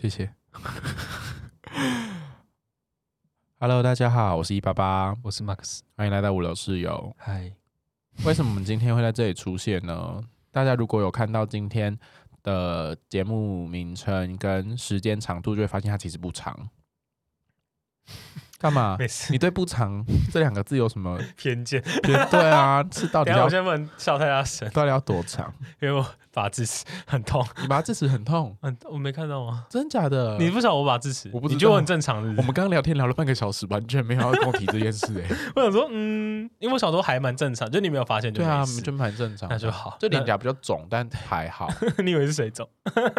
好，谢谢。Hello，大家好，我是一八八，我是 Max，欢迎来到五楼室友。嗨，为什么我们今天会在这里出现呢？大家如果有看到今天的节目名称跟时间长度，就会发现它其实不长。干嘛？你对“不长”这两个字有什么偏见？对啊，是到底要？我先不能笑太大声。到底要多长？因为我拔智齿很痛。你拔智齿很痛？嗯，我没看到吗？真假的？你不晓得我拔智齿？我不知道。你觉得我很正常？我们刚刚聊天聊了半个小时，完全没有要跟我提这件事哎、欸。我想说，嗯，因为我小时候还蛮正常，就你没有发现就？对啊，就蛮正常。那就好。就脸颊比较肿，但还好。你以为是水肿？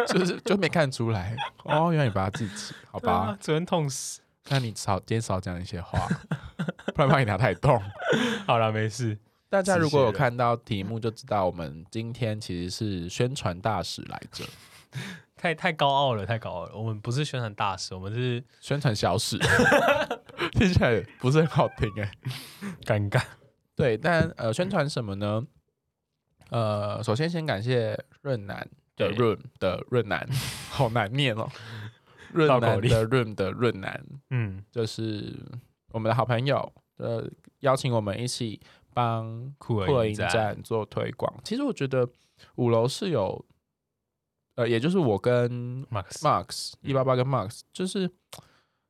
就是就没看出来。哦，原来你拔智齿，好吧？啊、昨天痛死。那你少今天少讲一些话，不然怕你牙太痛。好了，没事。大家如果有看到题目，就知道我们今天其实是宣传大使来着。太太高傲了，太高傲了。我们不是宣传大使，我们是宣传小使。听起来不是很好听哎、欸，尴尬。对，但呃，宣传什么呢？呃，首先先感谢润南的润的润南，好难念哦。润南的润的润南，嗯，就是我们的好朋友，呃，邀请我们一起帮酷儿影展做推广。其实我觉得五楼是有，呃，也就是我跟 Max Max 一八八跟 Max，就是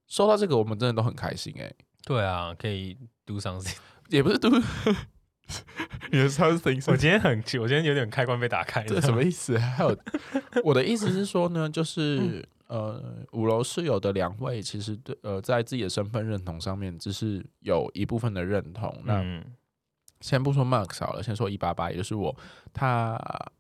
收到这个，我们真的都很开心哎、欸。对啊，可以 do something，也不是 do，也是 something。我今天很，我今天有点开关被打开，这什么意思？还有，我的意思是说呢，就是。嗯呃，五楼室友的两位其实对呃，在自己的身份认同上面，只是有一部分的认同。嗯、那先不说 Mark 好了，先说一八八，也就是我，他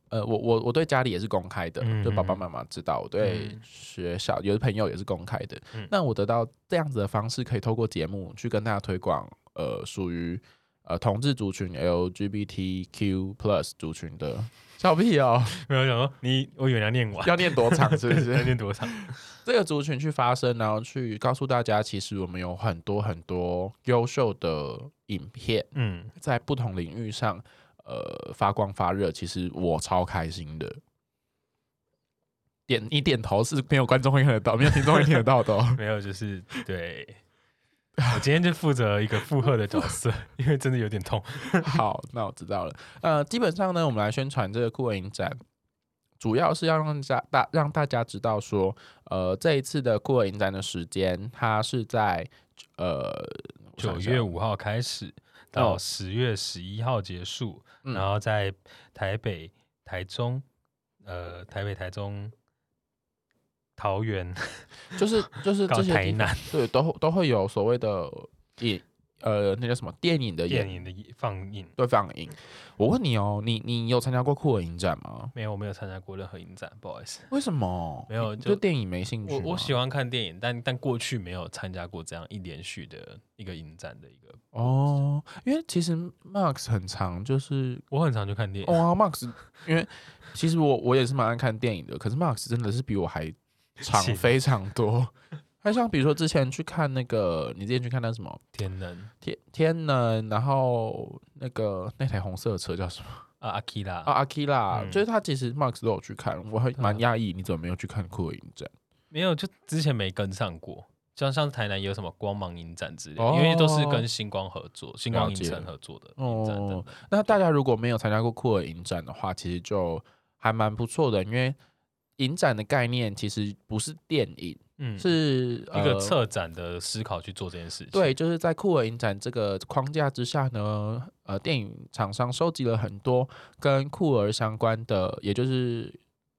呃，我我我对家里也是公开的，嗯、就爸爸妈妈知道。我对学校有的朋友也是公开的。嗯、那我得到这样子的方式，可以透过节目去跟大家推广，呃，属于呃同志族群 LGBTQ Plus 族群的。笑屁哦！没有想说你，我以为要念完，要念多长是不是？要念多长？这个族群去发声，然后去告诉大家，其实我们有很多很多优秀的影片，嗯，在不同领域上，呃，发光发热。其实我超开心的。点你点头是没有观众会看得到，没有听众会听得到的。没有，就是对。我今天就负责一个负荷的角色，因为真的有点痛。好，那我知道了。呃，基本上呢，我们来宣传这个酷儿影展，主要是要让大大让大家知道说，呃，这一次的酷儿影展的时间，它是在呃九月五号开始到十月十一号结束，嗯、然后在台北、台中，呃，台北、台中。桃园 就是就是这些台南对，都都会有所谓的影呃，那叫什么电影的电影的放映对放映。我问你哦，你你有参加过酷儿影展吗？没有，我没有参加过任何影展，不好意思。为什么？没有，就电影没兴趣。我我喜欢看电影，但但过去没有参加过这样一连续的一个影展的一个哦。因为其实 Max 很长，就是我很常去看电影。哇，Max，因为其实我我也是蛮爱看电影的，可是 Max 真的是比我还。场非常多，还像比如说之前去看那个，你之前去看那什么天能天天能，然后那个那台红色的车叫什么啊？阿基拉啊，阿基拉，就是他其实 Max 都有去看，我还蛮讶异，你怎么没有去看酷儿影展？没有，就之前没跟上过。像像台南有什么光芒影展之类的，因为都是跟星光合作，星光影城合作的影展的。那大家如果没有参加过酷儿影展的话，其实就还蛮不错的，因为。影展的概念其实不是电影，嗯，是、呃、一个策展的思考去做这件事情。对，就是在酷儿影展这个框架之下呢，呃，电影厂商收集了很多跟酷儿相关的，也就是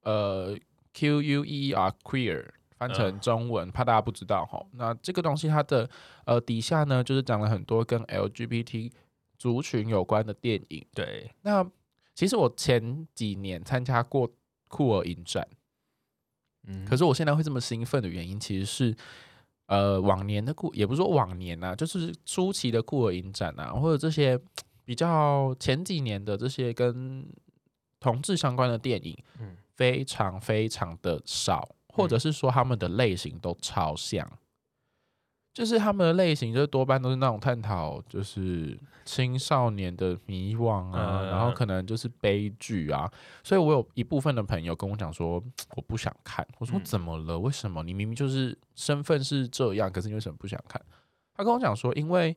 呃 Q U E E R queer 翻成中文，嗯、怕大家不知道哈。那这个东西它的呃底下呢，就是讲了很多跟 L G B T 族群有关的电影。对，那其实我前几年参加过酷儿影展。嗯，可是我现在会这么兴奋的原因，其实是，呃，往年的故，也不是说往年啊，就是初期的酷儿影展啊，或者这些比较前几年的这些跟同志相关的电影，嗯，非常非常的少，或者是说他们的类型都超像，就是他们的类型，就是多半都是那种探讨，就是青少年的迷惘啊，嗯、然后可能就是悲剧啊。所以我有一部分的朋友跟我讲说，我不想看。我说怎么了？为什么？你明明就是身份是这样，可是你为什么不想看？他跟我讲说，因为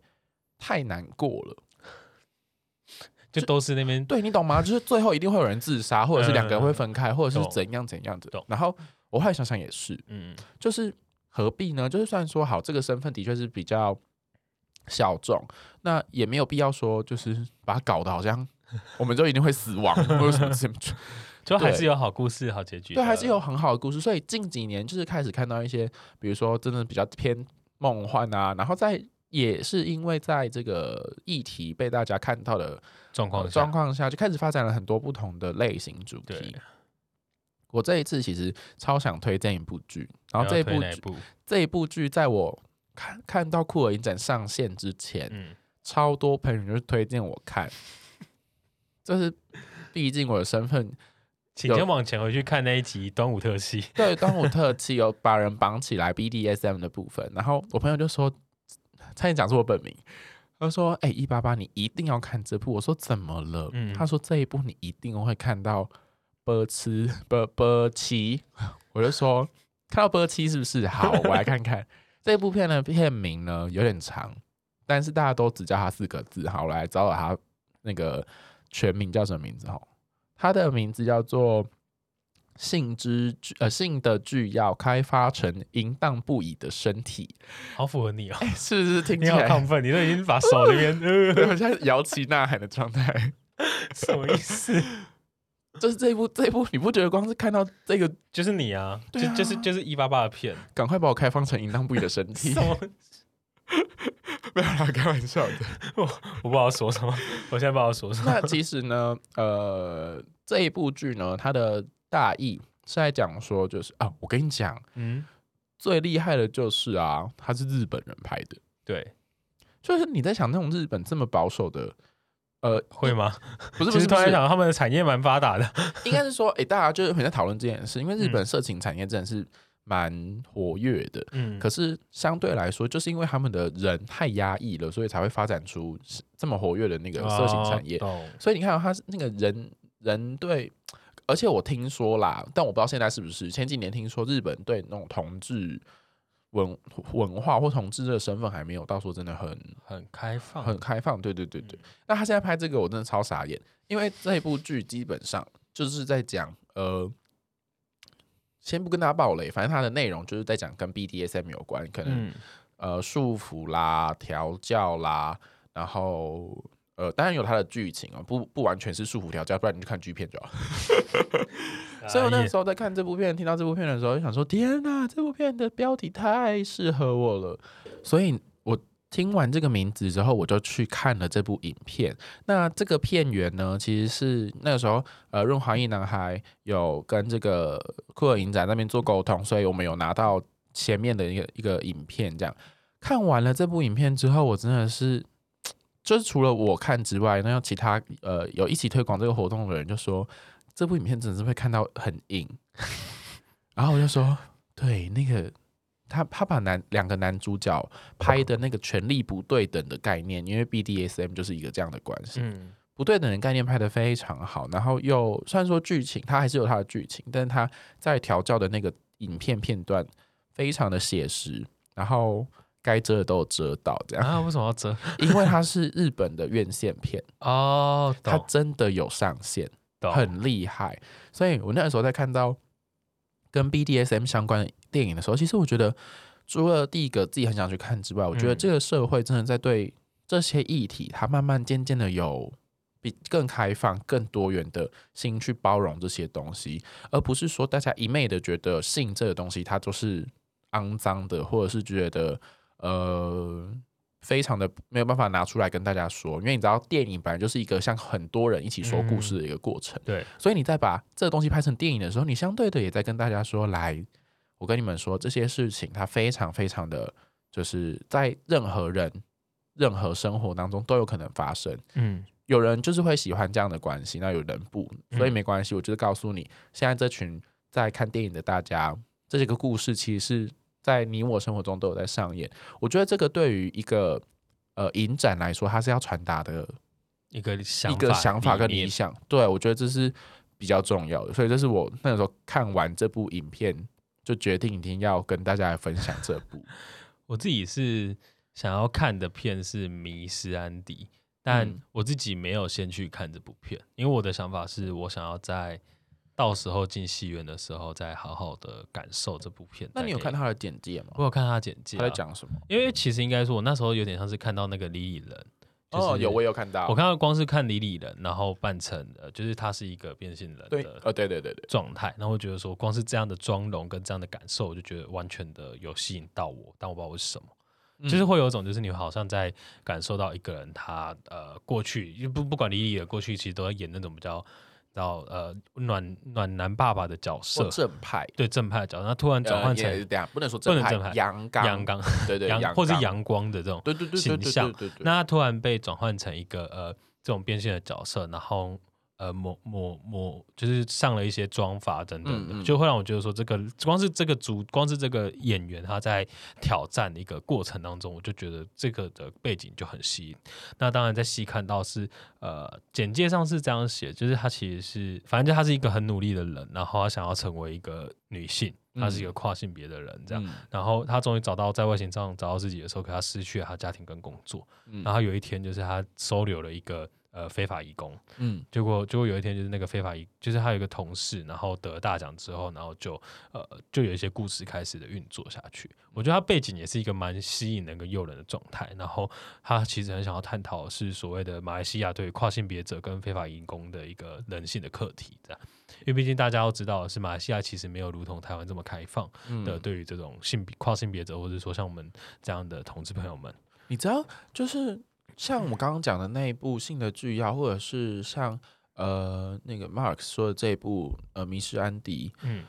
太难过了，就都是那边对你懂吗？就是最后一定会有人自杀，或者是两个人会分开，或者是怎样怎样的。然后我后来想想也是，嗯，就是。何必呢？就是算说好，这个身份的确是比较小众，那也没有必要说，就是把它搞得好像我们就一定会死亡，或者什么什么，就还是有好故事、好结局。对，还是有很好的故事。所以近几年就是开始看到一些，比如说真的比较偏梦幻啊，然后在也是因为在这个议题被大家看到的状况状况下，就开始发展了很多不同的类型主题。我这一次其实超想推荐一部剧，然后这一部剧这一部剧在我看看到酷儿影展上线之前，嗯、超多朋友就推荐我看，就是毕竟我的身份，请先往前回去看那一集端午特辑，对，端午特辑有把人绑起来 BDSM 的部分，然后我朋友就说，差点讲出我本名，他说：“哎、欸，一八八，你一定要看这部。”我说：“怎么了？”嗯、他说：“这一部你一定会看到。”波吃波波七，我就说看到波七是不是好？我来看看这部片的片名呢，有点长，但是大家都只叫它四个字。好，我来找找它那个全名叫什么名字？哈，它的名字叫做性之呃性的巨要开发成淫荡不已的身体，好符合你哦，欸、是不是听起来亢奋？你都已经把手里面 呃，好像摇旗呐喊的状态，什么意思？就是这一部，这一部你不觉得光是看到这个 就是你啊？啊就就是就是一八八的片，赶快把我开放成淫荡不已的身体。什么？没有啦，开玩笑的。我我不知道说什么，我现在不知道说什么。那其实呢，呃，这一部剧呢，它的大意是在讲说，就是啊，我跟你讲，嗯，最厉害的就是啊，它是日本人拍的。对，就是你在想那种日本这么保守的。呃，会吗？不是，不是，突然想他们的产业蛮发达的，应该是说，哎、欸，大家就是很在讨论这件事，因为日本色情产业真的是蛮活跃的，嗯，可是相对来说，就是因为他们的人太压抑了，所以才会发展出这么活跃的那个色情产业。哦、所以你看，他是那个人人对，而且我听说啦，但我不知道现在是不是，前几年听说日本对那种同志。文文化或同志这个身份还没有到说真的很很开放，很开放。对对对对。嗯、那他现在拍这个，我真的超傻眼，因为这一部剧基本上就是在讲，呃，先不跟大家爆雷，反正它的内容就是在讲跟 BDSM 有关，可能、嗯、呃束缚啦、调教啦，然后。呃，当然有它的剧情啊，不不完全是束缚调教，不然你就看剧片就好。所以我那时候在看这部片，听到这部片的时候，就想说：天哪，这部片的标题太适合我了。所以我听完这个名字之后，我就去看了这部影片。那这个片源呢，其实是那个时候，呃，润滑一男孩有跟这个酷儿影展那边做沟通，所以我们有拿到前面的一个一个影片。这样看完了这部影片之后，我真的是。就是除了我看之外，那其他呃有一起推广这个活动的人就说，这部影片真的是会看到很硬，然后我就说，对，那个他他把男两个男主角拍的那个权力不对等的概念，因为 BDSM 就是一个这样的关系，嗯，不对等的概念拍的非常好，然后又虽然说剧情它还是有它的剧情，但是它在调教的那个影片片段非常的写实，然后。该遮的都有遮到，这样啊？为什么要遮？因为它是日本的院线片哦，它真的有上线，很厉害。所以我那个时候在看到跟 BDSM 相关的电影的时候，其实我觉得除了第一个自己很想去看之外，我觉得这个社会真的在对这些议题，它慢慢渐渐的有比更开放、更多元的心去包容这些东西，而不是说大家一昧的觉得性这个东西它都是肮脏的，或者是觉得。呃，非常的没有办法拿出来跟大家说，因为你知道电影本来就是一个像很多人一起说故事的一个过程，嗯、对，所以你在把这个东西拍成电影的时候，你相对的也在跟大家说，来，我跟你们说这些事情，它非常非常的，就是在任何人任何生活当中都有可能发生，嗯，有人就是会喜欢这样的关系，那有人不，所以没关系，我就是告诉你，现在这群在看电影的大家，这些个故事其实是。在你我生活中都有在上演。我觉得这个对于一个呃影展来说，它是要传达的一个想一个想法跟理想。对，我觉得这是比较重要的，所以这是我那个时候看完这部影片就决定一定要跟大家来分享这部。我自己是想要看的片是《迷失安迪》，但我自己没有先去看这部片，嗯、因为我的想法是我想要在到时候进戏院的时候再好好的感受这部片。那你有看他的简介吗？我有看他的简介、啊，他在讲什么？因为其实应该说，我那时候有点像是看到那个李李人。就是、哦，有我有看到，我看到光是看李李人，然后扮成呃，就是他是一个变性人的，对，呃，对对对对，状态，然后我觉得说，光是这样的妆容跟这样的感受，我就觉得完全的有吸引到我，但我不知道是什么，嗯、就是会有一种，就是你好像在感受到一个人他呃过去，不不管李李的过去，其实都在演那种比较。到呃暖暖男爸爸的角色，正派。对正派的角色，他突然转换成、呃、不能说正派，阳刚。阳刚对对，阳或是阳光的这种形象，那他突然被转换成一个呃这种变性的角色，然后。呃，抹抹抹，就是上了一些妆发等等的，嗯嗯，就会让我觉得说，这个光是这个主，光是这个演员他在挑战的一个过程当中，我就觉得这个的背景就很吸引。那当然，在细看到是呃，简介上是这样写，就是他其实是，反正就他是一个很努力的人，然后他想要成为一个女性，他是一个跨性别的人，这样，嗯、然后他终于找到在外形上找到自己的时候，可他失去了他家庭跟工作，嗯、然后有一天就是他收留了一个。呃，非法移工，嗯，结果结果有一天，就是那个非法移，就是他有一个同事，然后得了大奖之后，然后就呃，就有一些故事开始的运作下去。我觉得他背景也是一个蛮吸引人跟诱人的状态。然后他其实很想要探讨是所谓的马来西亚对跨性别者跟非法移工的一个人性的课题，这样。因为毕竟大家都知道，是马来西亚其实没有如同台湾这么开放的，对于这种性别跨性别者，或者说像我们这样的同志朋友们，你知道，就是。像我们刚刚讲的那一部《性的剧要》，或者是像呃那个 Mark 说的这一部呃《迷失安迪》，嗯，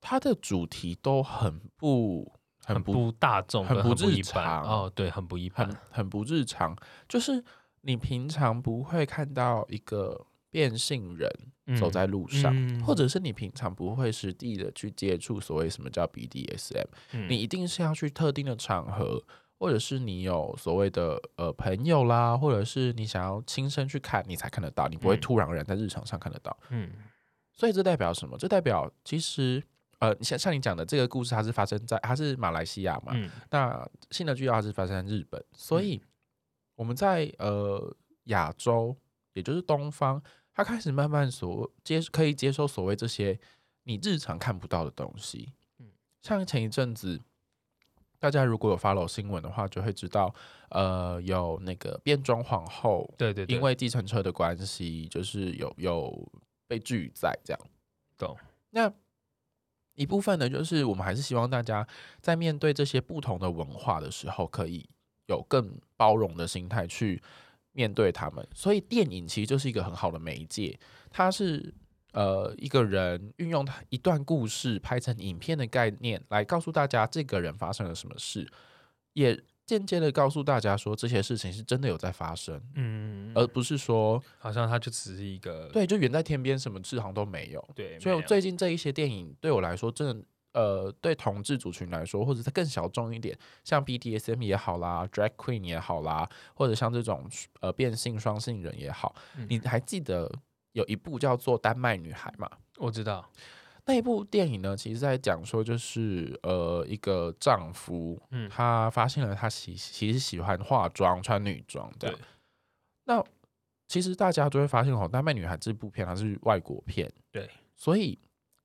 它的主题都很不很不，很不大众，很不日常哦，对，很不一般，很很不日常。就是你平常不会看到一个变性人走在路上，嗯嗯、或者是你平常不会实地的去接触所谓什么叫 BDSM，、嗯、你一定是要去特定的场合。或者是你有所谓的呃朋友啦，或者是你想要亲身去看，你才看得到，你不会突然而然在日常上看得到。嗯，所以这代表什么？这代表其实呃，像像你讲的这个故事，它是发生在它是马来西亚嘛？嗯，那新的剧要它是发生在日本，所以我们在呃亚洲，也就是东方，它开始慢慢所接可以接受所谓这些你日常看不到的东西。嗯，像前一阵子。大家如果有 follow 新闻的话，就会知道，呃，有那个变装皇后，对对对，因为计程车的关系，就是有有被拒载这样。懂。那一部分呢，就是我们还是希望大家在面对这些不同的文化的时候，可以有更包容的心态去面对他们。所以电影其实就是一个很好的媒介，它是。呃，一个人运用他一段故事拍成影片的概念，来告诉大家这个人发生了什么事，也间接的告诉大家说这些事情是真的有在发生，嗯，而不是说好像他就只是一个对，就远在天边，什么事好像都没有。对，所以我最近这一些电影对我来说，真的呃，对同志族群来说，或者是更小众一点，像 BDSM 也好啦，Drag Queen 也好啦，或者像这种呃变性双性人也好，嗯、你还记得？有一部叫做《丹麦女孩》嘛，我知道那一部电影呢，其实在讲说就是呃一个丈夫，嗯，他发现了他喜其实喜欢化妆穿女装这样。对那其实大家都会发现哦，《丹麦女孩》这部片它是外国片，对，所以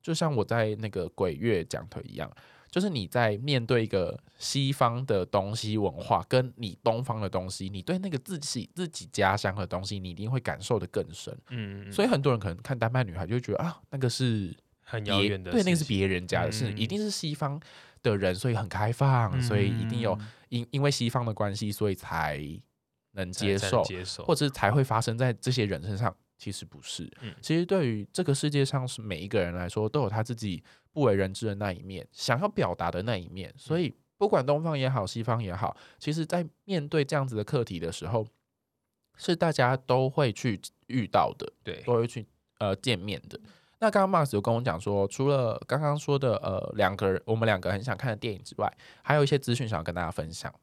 就像我在那个鬼月讲的一样。就是你在面对一个西方的东西文化，跟你东方的东西，你对那个自己自己家乡的东西，你一定会感受的更深。嗯，所以很多人可能看《丹麦女孩》就会觉得啊，那个是很遥远的，对，那个是别人家的事，一定是西方的人，所以很开放，所以一定有因因为西方的关系，所以才能接受，接受，或者才会发生在这些人身上。其实不是，嗯其实对于这个世界上是每一个人来说，都有他自己不为人知的那一面，想要表达的那一面。所以不管东方也好，西方也好，其实在面对这样子的课题的时候，是大家都会去遇到的，对，都会去呃见面的。那刚刚 Marks 有跟我讲说，除了刚刚说的呃两个人，我们两个很想看的电影之外，还有一些资讯想要跟大家分享。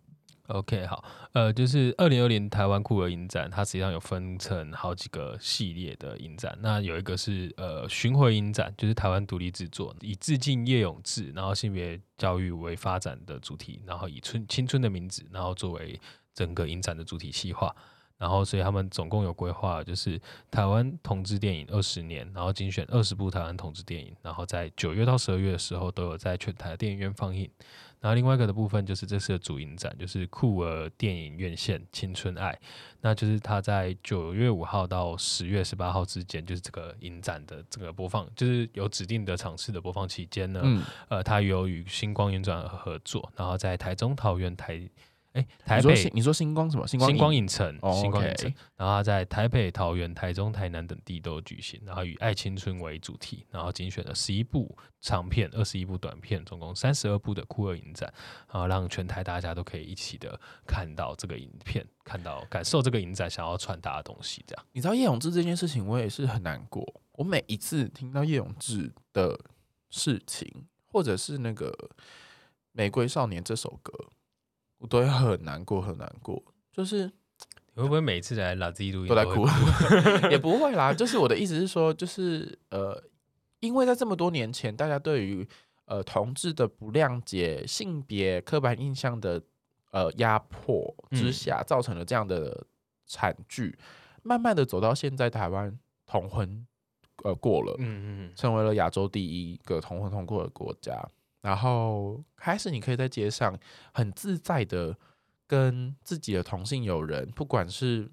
OK，好，呃，就是二零二零台湾酷儿影展，它实际上有分成好几个系列的影展。那有一个是呃巡回影展，就是台湾独立制作，以致敬叶永志，然后性别教育为发展的主题，然后以春青春的名字，然后作为整个影展的主题企划。然后，所以他们总共有规划，就是台湾同志电影二十年，然后精选二十部台湾同志电影，然后在九月到十二月的时候都有在全台电影院放映。然后另外一个的部分就是这次的主影展，就是酷儿电影院线青春爱，那就是它在九月五号到十月十八号之间，就是这个影展的这个播放，就是有指定的场次的播放期间呢，嗯、呃，它有与星光影展合作，然后在台中、桃园、台。哎，台北，你说，星光什么？星光影，星光影城，哦、星光影城。然后在台北、桃园、台中、台南等地都有举行。然后以爱青春为主题，然后精选了十一部长片、二十一部短片，总共三十二部的酷儿影展，然后让全台大家都可以一起的看到这个影片，看到感受这个影展想要传达的东西。这样，你知道叶永志这件事情，我也是很难过。我每一次听到叶永志的事情，或者是那个《玫瑰少年》这首歌。我都会很难过，很难过。就是你会不会每次来拉自己录音都在哭？也不会啦。就是我的意思是说，就是呃，因为在这么多年前，大家对于呃同志的不谅解、性别刻板印象的呃压迫之下，造成了这样的惨剧。嗯、慢慢的走到现在，台湾同婚呃过了，嗯嗯，成为了亚洲第一个同婚通过的国家。然后开始，你可以在街上很自在的跟自己的同性友人，不管是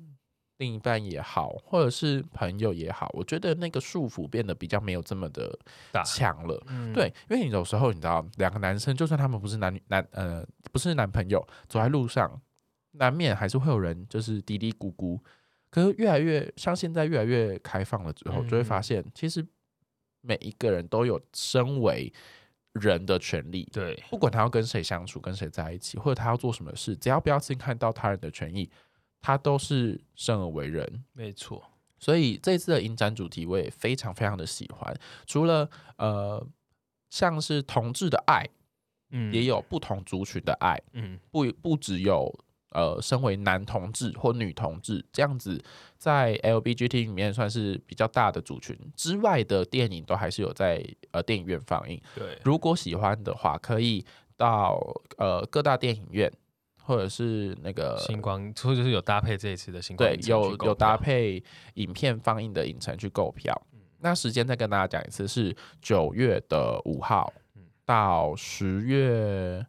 另一半也好，或者是朋友也好，我觉得那个束缚变得比较没有这么的强了。嗯、对，因为你有时候你知道，两个男生就算他们不是男女男呃不是男朋友，走在路上难免还是会有人就是嘀嘀咕咕。可是越来越像现在越来越开放了之后，就会发现其实每一个人都有身为。人的权利，对，不管他要跟谁相处，跟谁在一起，或者他要做什么事，只要不要侵害到他人的权益，他都是生而为人。没错，所以这次的影展主题我也非常非常的喜欢。除了呃，像是同志的爱，嗯，也有不同族群的爱，嗯，不不只有。呃，身为男同志或女同志这样子，在 LBGT 里面算是比较大的族群之外的电影，都还是有在呃电影院放映。对，如果喜欢的话，可以到呃各大电影院，或者是那个星光，或者是有搭配这一次的星光，对，有有搭配影片放映的影城去购票。嗯、那时间再跟大家讲一次，是九月的五号到十月，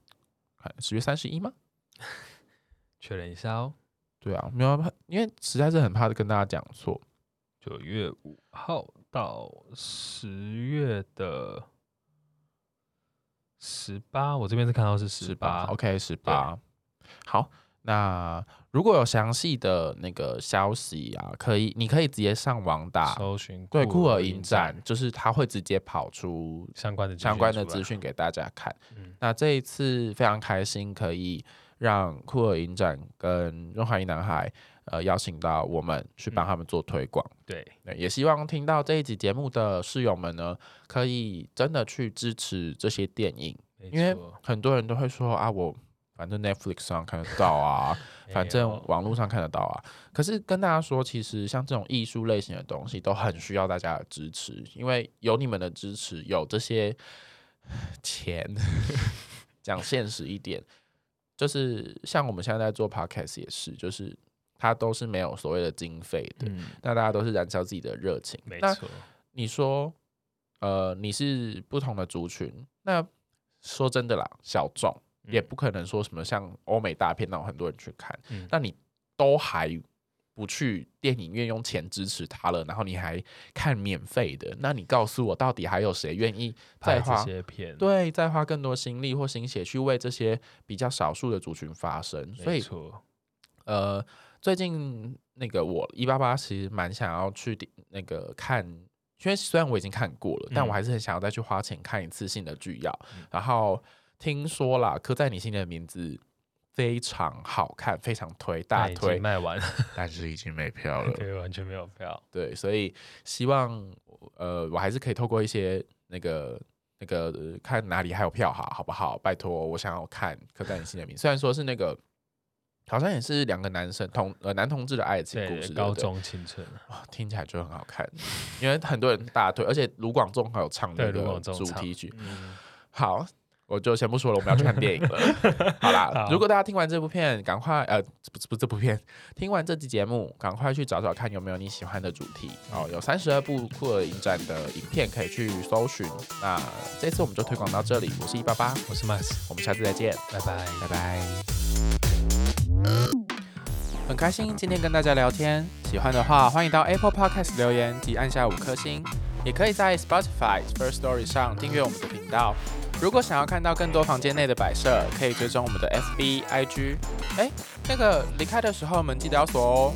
十月三十一吗？确认一下哦，对啊，没有，因为实在是很怕跟大家讲错。九月五号到十月的十八，我这边是看到是十八，OK，十八。好，那如果有详细的那个消息啊，可以，你可以直接上网打搜寻，对，酷儿影展，就是他会直接跑出相关的相关的资讯给大家看。嗯，那这一次非常开心，可以。让酷儿影展跟润滑一男孩，呃，邀请到我们去帮他们做推广。嗯，对，也希望听到这一集节目的室友们呢，可以真的去支持这些电影，因为很多人都会说啊，我反正 Netflix 上看得到啊，反正网络上看得到啊。可是跟大家说，其实像这种艺术类型的东西，都很需要大家的支持，因为有你们的支持，有这些钱，讲现实一点。就是像我们现在在做 podcast 也是，就是它都是没有所谓的经费的，嗯、那大家都是燃烧自己的热情。没错，你说，呃，你是不同的族群，那说真的啦，小众也不可能说什么像欧美大片那种很多人去看，嗯、那你都还。不去电影院用钱支持他了，然后你还看免费的，那你告诉我，到底还有谁愿意再花片？对，再花更多心力或心血去为这些比较少数的族群发声？所以，呃，最近那个我一八八其实蛮想要去那个看，因为虽然我已经看过了，嗯、但我还是很想要再去花钱看一次性的剧要。嗯、然后听说啦，刻在你心里的名字。非常好看，非常推，大推，卖完了，但是已经没票了，对，完全没有票。对，所以希望呃，我还是可以透过一些那个那个、呃、看哪里还有票哈，好不好？拜托，我想要看《刻在你心里面》，虽然说是那个。好像也是两个男生同呃男同志的爱情故事，对对高中青春哇，听起来就很好看，因为很多人大推，而且卢广仲还有唱那个主题曲。嗯、好，我就先不说了，我们要去看电影了。好啦，好如果大家听完这部片，赶快呃不是不是这部片，听完这集节目，赶快去找找看有没有你喜欢的主题哦。有三十二部酷儿影展的影片可以去搜寻。那这次我们就推广到这里，我是一八八，我是 Max，我们下次再见，拜拜，拜拜。很开心今天跟大家聊天，喜欢的话欢迎到 Apple Podcast 留言及按下五颗星，也可以在 Spotify First Story 上订阅我们的频道。如果想要看到更多房间内的摆设，可以追踪我们的 FB IG。哎，那个离开的时候门记得要锁哦。